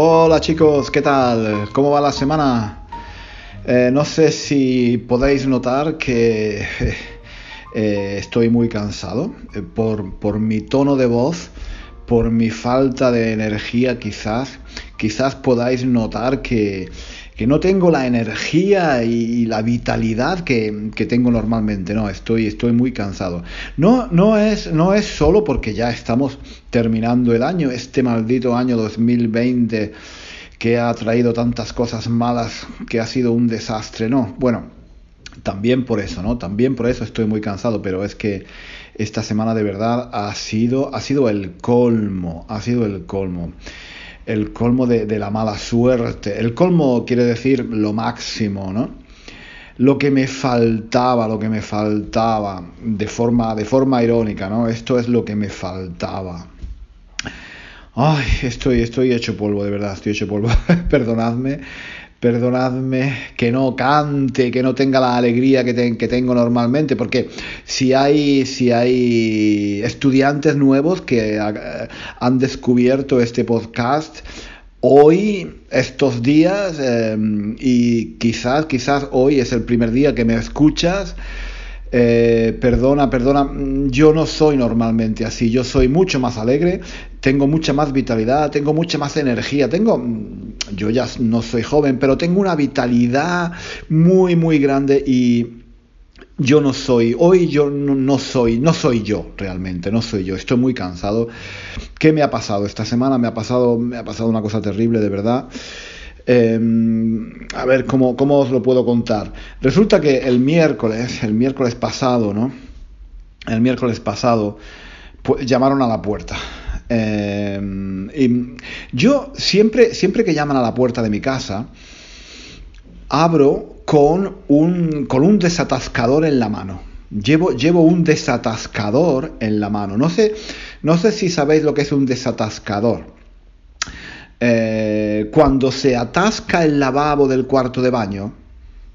Hola chicos, ¿qué tal? ¿Cómo va la semana? Eh, no sé si podéis notar que eh, estoy muy cansado eh, por, por mi tono de voz, por mi falta de energía quizás. Quizás podáis notar que que no tengo la energía y la vitalidad que, tengo normalmente. No, estoy, estoy muy cansado. No, no, es, no es solo porque ya estamos terminando el año, este maldito año 2020 que ha traído tantas cosas malas, que ha sido un desastre. No, bueno, también por eso, ¿no? También por eso estoy muy cansado, pero es que esta semana de verdad ha sido, ha sido el colmo, ha sido el colmo el colmo de, la mala suerte. El colmo quiere decir lo máximo, ¿no? Lo que me faltaba, lo que me faltaba, de forma, de forma irónica, ¿no? Esto es lo que me faltaba. Ay, estoy, estoy hecho polvo, de verdad, estoy hecho polvo. Perdonadme, perdonadme, que no cante, que no tenga la alegría que, que, tengo normalmente, porque si hay, si hay estudiantes nuevos que eh, han descubierto este podcast, hoy, estos días, em, y quizás, quizás hoy es el primer día que me escuchas, eh, perdona, perdona, yo no soy normalmente así, yo soy mucho más alegre, tengo mucha más vitalidad, tengo mucha más energía, tengo, yo ya no soy joven, pero tengo una vitalidad muy, muy grande y yo no soy, hoy yo no, soy, no soy yo realmente, no soy yo, estoy muy cansado. ¿Qué me ha pasado esta semana? Me ha pasado, me ha pasado una cosa terrible, de verdad. Em, a ver, ¿cómo, ¿cómo, os lo puedo contar? Resulta que el miércoles, el miércoles pasado, ¿no? El miércoles pasado, pues, llamaron a la puerta. Em, y yo siempre, siempre que llaman a la puerta de mi casa, abro con un, con un desatascador en la mano. Llevo, llevo un desatascador en la mano. No sé, no sé si sabéis lo que es un desatascador. Eh, cuando se atasca el lavabo del cuarto de baño,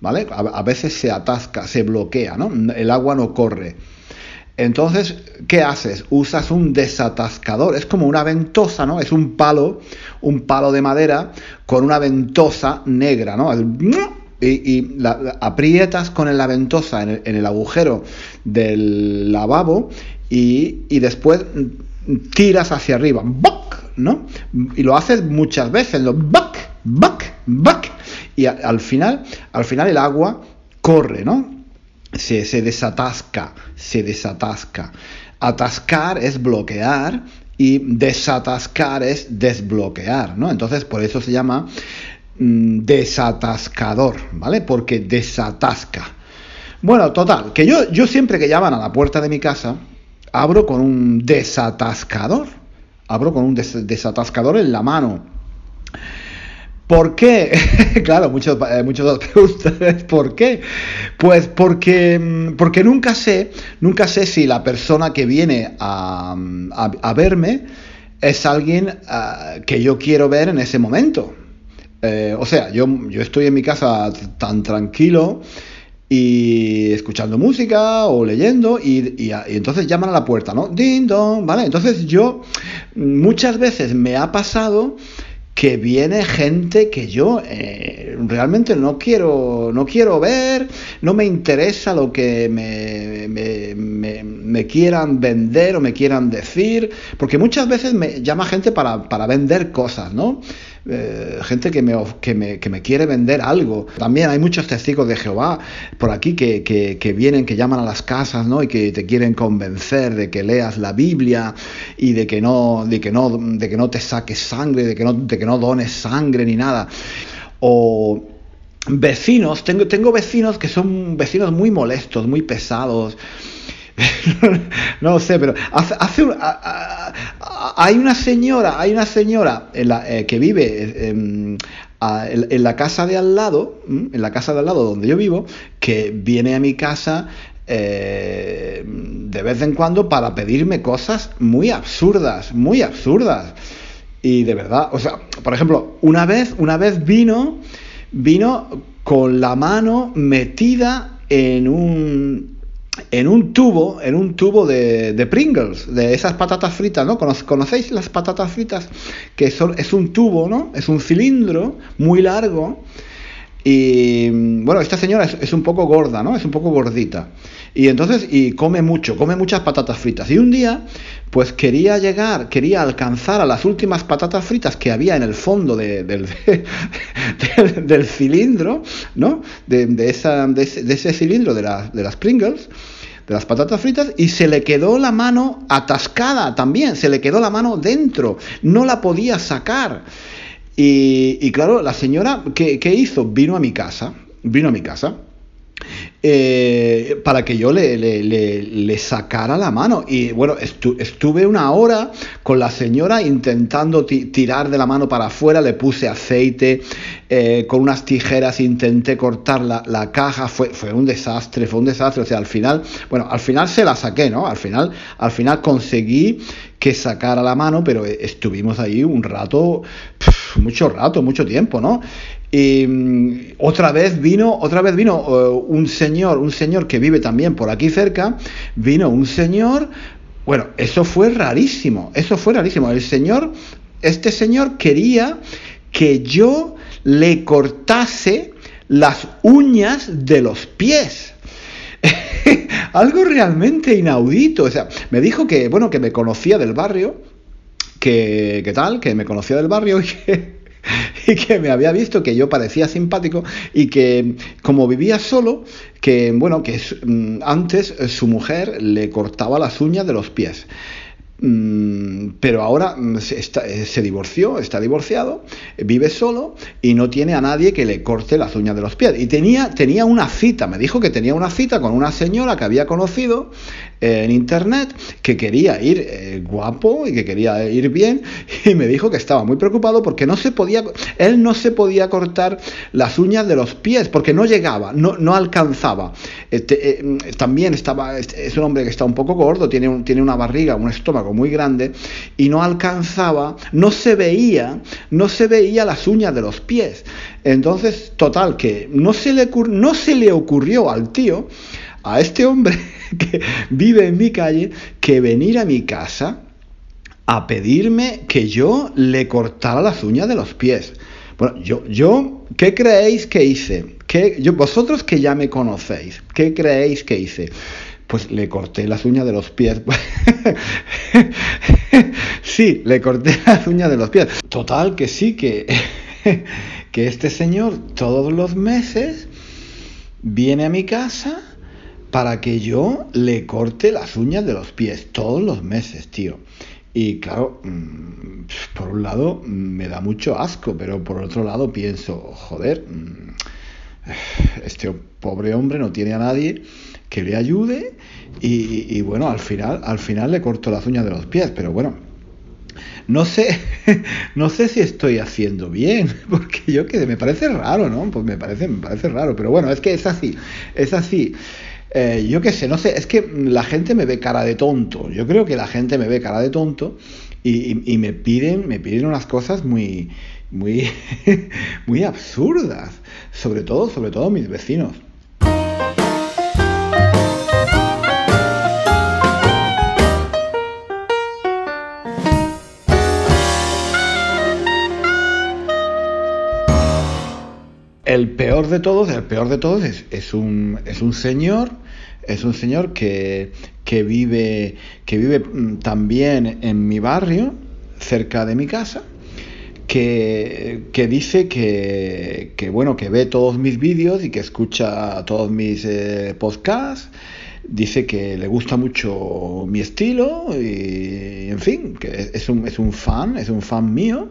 ¿vale? A, veces se atasca, se bloquea, ¿no? El agua no corre. Entonces, ¿qué haces? Usas un desatascador, es como una ventosa, ¿no? Es un palo, un palo de madera con una ventosa negra, ¿no? y, la, aprietas con la ventosa en el, agujero del lavabo y, después tiras hacia arriba. ¿no? Y lo haces muchas veces, lo back, back, back. Y al final, al final el agua corre, ¿no? Se, se desatasca, se desatasca. Atascar es bloquear y desatascar es desbloquear, ¿no? Entonces, por eso se llama mm, desatascador, ¿vale? Porque desatasca. Bueno, total, que yo, yo siempre que llaman a la puerta de mi casa, abro con un desatascador, abro con un desatascador en la mano. ¿Por qué? claro, muchos, eh, muchos preguntan, ¿por qué? Pues porque, mm, porque nunca sé, nunca sé si la persona que viene a, a, verme es alguien ah, que yo quiero ver en ese momento. Eh, o sea, yo, yo estoy en mi casa tan tranquilo y escuchando música o leyendo y, entonces llaman a la puerta, ¿no? Ding dong, ¿vale? Entonces yo muchas veces me ha pasado que viene gente que yo eh, realmente no quiero, no quiero ver, no me interesa lo que me, me, quieran vender o me quieran decir, porque muchas veces me llama gente para, para vender cosas, ¿no? Eh, gente que me, que, me, que me, quiere vender algo. También hay muchos testigos de Jehová por aquí que, que, vienen, que llaman a las casas, ¿no? Y que te quieren convencer de que leas la Biblia y de que no, de que no, de que no te saques sangre, de que no, de que no dones sangre ni nada. O vecinos, tengo, tengo vecinos que son vecinos muy molestos, muy pesados. no sé, pero hace, hay una señora, hay una señora eh, que vive em, en, la casa de al lado, en la casa de al lado donde yo vivo, que viene a mi casa eh, de vez en cuando para pedirme cosas muy absurdas, muy absurdas. Y de verdad, o sea, por ejemplo, una vez, una vez vino, vino con la mano metida en un en un tubo, en un tubo de, de, Pringles, de esas patatas fritas, ¿no? ¿Conocéis las patatas fritas? Que son, es un tubo, ¿no? Es un cilindro muy largo. Y bueno, esta señora es, un poco gorda, ¿no? Es un poco gordita. Y entonces, y come mucho, come muchas patatas fritas. Y un día, pues quería llegar, quería alcanzar a las últimas patatas fritas que había en el fondo del, del, cilindro, ¿no? De, esa, de, ese, cilindro de, de las Pringles de las patatas fritas y se le quedó la mano atascada también, se le quedó la mano dentro, no la podía sacar. Y, claro, la señora, ¿qué, ¿qué, hizo? Vino a mi casa, vino a mi casa eh, para que yo le, le, sacara la mano. Y bueno, estuve una hora con la señora intentando tirar de la mano para afuera, le puse aceite, eh, con unas tijeras intenté cortar la, caja, fue, fue, un desastre, fue un desastre. O sea, al final, bueno, al final se la saqué, ¿no? Al final, al final conseguí que sacara la mano, pero estuvimos ahí un rato, mucho rato, mucho tiempo, ¿no? Y mm, otra vez vino, otra vez vino eh, un señor, un señor que vive también por aquí cerca, vino un señor, bueno, eso fue rarísimo, eso fue rarísimo. El señor, este señor quería que yo le cortase las uñas de los pies. Algo realmente inaudito. O sea, me dijo que, bueno, que me conocía del barrio, que, ¿qué tal? Que me conocía del barrio y que y que me había visto que yo parecía simpático y que como vivía solo, que bueno, que mm, antes su mujer le cortaba las uñas de los pies. Mm, pero ahora mm, eh, se, divorció, está divorciado, vive solo y no tiene a nadie que le corte las uñas de los pies. Y tenía, tenía una cita, me dijo que tenía una cita con una señora que había conocido en internet que quería ir eh, guapo y que quería ir bien y me dijo que estaba muy preocupado porque no se podía, él no se podía cortar las uñas de los pies porque no llegaba, no, no alcanzaba. Este, eh, también estaba, es un hombre que está un poco gordo, tiene, tiene una barriga, un estómago muy grande y no alcanzaba, no se veía, no se veía las uñas de los pies. Entonces, total, que no se le, no se le ocurrió al tío, a este hombre, que vive en mi calle que venir a mi casa a pedirme que yo le cortara las uñas de los pies. Bueno, yo, yo, ¿qué creéis que hice? ¿Qué, vosotros que ya me conocéis, ¿qué creéis que hice? Pues le corté las uñas de los pies. sí, le corté las uñas de los pies. Total, que sí, que, que este señor todos los meses viene a mi casa para que yo le corte las uñas de los pies todos los meses, tío. Y claro, mm, por un lado mm, me da mucho asco, pero por otro lado pienso, joder, mm, este pobre hombre no tiene a nadie que le ayude y, bueno, al final, al final le corto las uñas de los pies, pero bueno, no sé, no sé si estoy haciendo bien, porque yo que me parece raro, ¿no? Pues me parece, me parece raro, pero bueno, es que es así, es así. Eh, yo qué sé, no sé, es que la gente me ve cara de tonto. Yo creo que la gente me ve cara de tonto y, me piden, me piden unas cosas muy, muy, muy absurdas. Sobre todo, sobre todo mis vecinos. El peor de todos, el peor de todos es, un, es un señor, es un señor que, vive, que vive mm, también en mi barrio, cerca de mi casa, que, que dice que, que, bueno, que ve todos mis vídeos y que escucha todos mis eh, podcasts. Dice que le gusta mucho mi estilo y, en fin, que es un, es un fan, es un fan mío.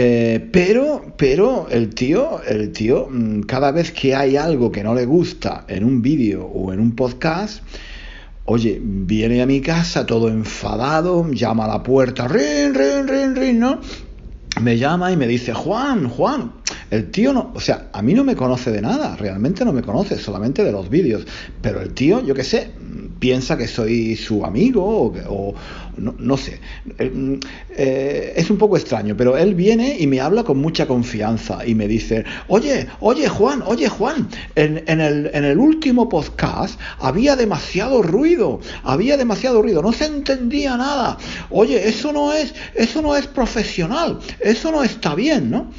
Eh, pero, pero el tío, el tío, mm, cada vez que hay algo que no le gusta en un vídeo o en un podcast, oye, viene a mi casa todo enfadado, llama a la puerta, rin, rin, rin, rin, ¿no? Me llama y me dice, Juan, Juan, el tío no, o sea, a mí no me conoce de nada, realmente no me conoce, solamente de los vídeos, pero el tío, yo qué sé, piensa que soy su amigo o, no, sé. Eh, eh, es un poco extraño, pero él viene y me habla con mucha confianza y me dice, oye, oye Juan, oye Juan, en, en, el, en el último podcast había demasiado ruido, había demasiado ruido, no se entendía nada. Oye, eso no es, eso no es profesional, eso no está bien, ¿no?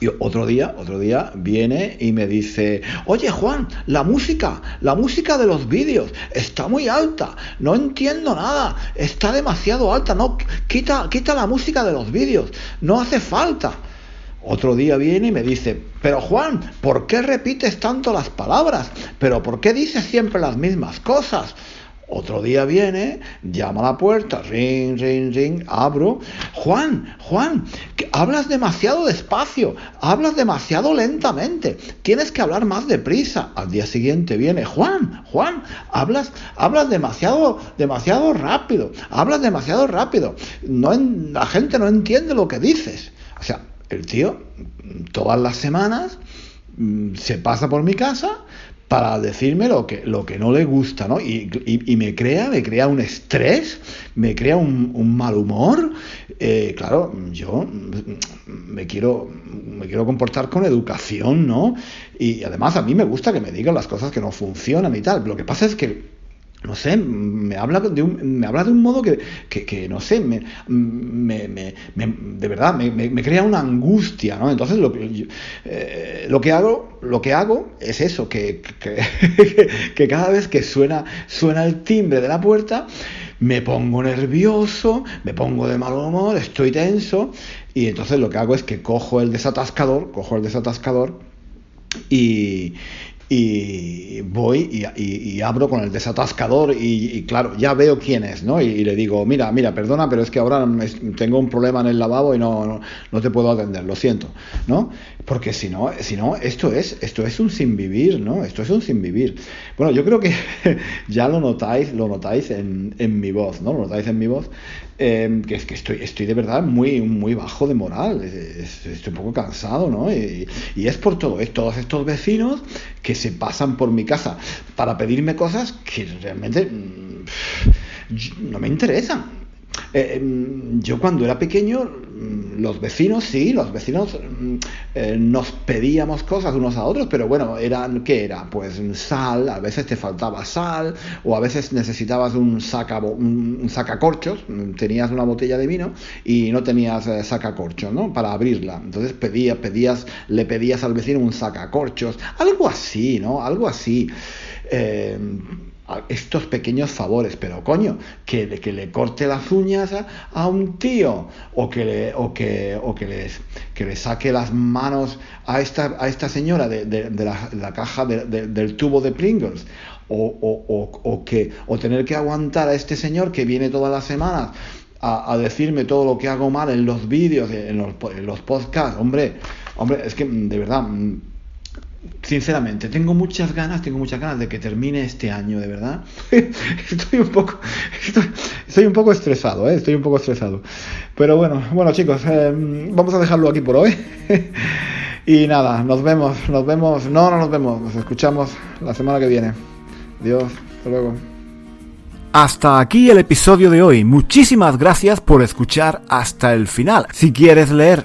Y otro día, otro día viene y me dice, oye Juan, la música, la música de los vídeos está muy alta, no entiendo nada, está demasiado alta, no, quita, quita la música de los vídeos, no hace falta. Otro día viene y me dice, pero Juan, ¿por qué repites tanto las palabras? ¿Pero por qué dices siempre las mismas cosas? Otro día viene, llama a la puerta, ring, ring, ring, abro. Juan, Juan, hablas demasiado despacio, hablas demasiado lentamente, tienes que hablar más deprisa. Al día siguiente viene, Juan, Juan, hablas, hablas demasiado, demasiado rápido, hablas demasiado rápido. No, la gente no entiende lo que dices. O sea, el tío todas las semanas mm, se pasa por mi casa para decirme lo que, lo que no le gusta, ¿no? Y, me crea, me crea un estrés, me crea un, mal humor. Eh, claro, yo me quiero, me quiero comportar con educación, ¿no? Y además a mí me gusta que me digan las cosas que no funcionan y tal. Lo que pasa es que no sé, me habla de un, me habla de un modo que, que, no sé, me, me, me, de verdad me, crea una angustia, ¿no? Entonces lo que, eh, lo que hago, lo que hago es eso, que, que, cada vez que suena, suena el timbre de la puerta, me pongo nervioso, me pongo de mal humor, estoy tenso, y entonces lo que hago es que cojo el desatascador, cojo el desatascador y, y voy y, abro con el desatascador y, claro, ya veo quién es, ¿no? Y, le digo, mira, mira, perdona, pero es que ahora tengo un problema en el lavabo y no, no, te puedo atender, lo siento, ¿no? Porque si no, si no, esto es, esto es un sin vivir, ¿no? Esto es un sin vivir. Bueno, yo creo que ya lo notáis, lo notáis en, en mi voz, ¿no? Lo notáis en mi voz. Em, que es que estoy, estoy de verdad muy, muy bajo de moral, estoy un poco cansado, ¿no? Y, es por todo, es todos estos vecinos que se pasan por mi casa para pedirme cosas que realmente mm, no me interesan. Eh, em, yo cuando era pequeño, mm, los vecinos, sí, los vecinos mm, eh, nos pedíamos cosas unos a otros, pero bueno, eran, ¿qué era? Pues sal, a veces te faltaba sal, o a veces necesitabas un, saca, un, sacacorchos, mm, tenías una botella de vino y no tenías eh, sacacorchos, ¿no? Para abrirla. Entonces pedías, pedías, le pedías al vecino un sacacorchos, algo así, ¿no? Algo así estos pequeños favores, pero coño, que, que le corte las uñas a, un tío o que le, o que, o que, que le saque las manos a esta, a esta señora de, de, la, caja del tubo de Pringles o, o, o, que, o tener que aguantar a este señor que viene todas las semanas a, decirme todo lo que hago mal en los vídeos, en los, en los podcasts, hombre, hombre, es que de verdad sinceramente, tengo muchas ganas, tengo muchas ganas de que termine este año, de verdad. estoy un poco, estoy, un poco estresado, ¿eh? estoy un poco estresado. Pero bueno, bueno chicos, eh, vamos a dejarlo aquí por hoy. y nada, nos vemos, nos vemos, no, no nos vemos, nos escuchamos la semana que viene. Adiós, hasta luego. Hasta aquí el episodio de hoy. Muchísimas gracias por escuchar hasta el final. Si quieres leer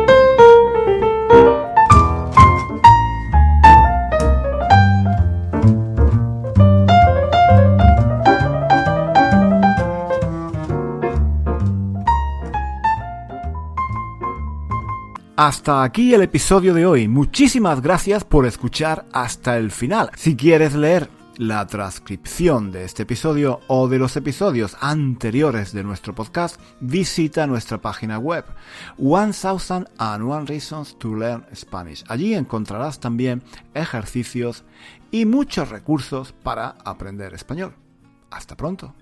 Hasta aquí el episodio de hoy. Muchísimas gracias por escuchar hasta el final. Si quieres leer la transcripción de este episodio o de los episodios anteriores de nuestro podcast, visita nuestra página web One Thousand and One Reasons to Learn Spanish. Allí encontrarás también ejercicios y muchos recursos para aprender español. Hasta pronto.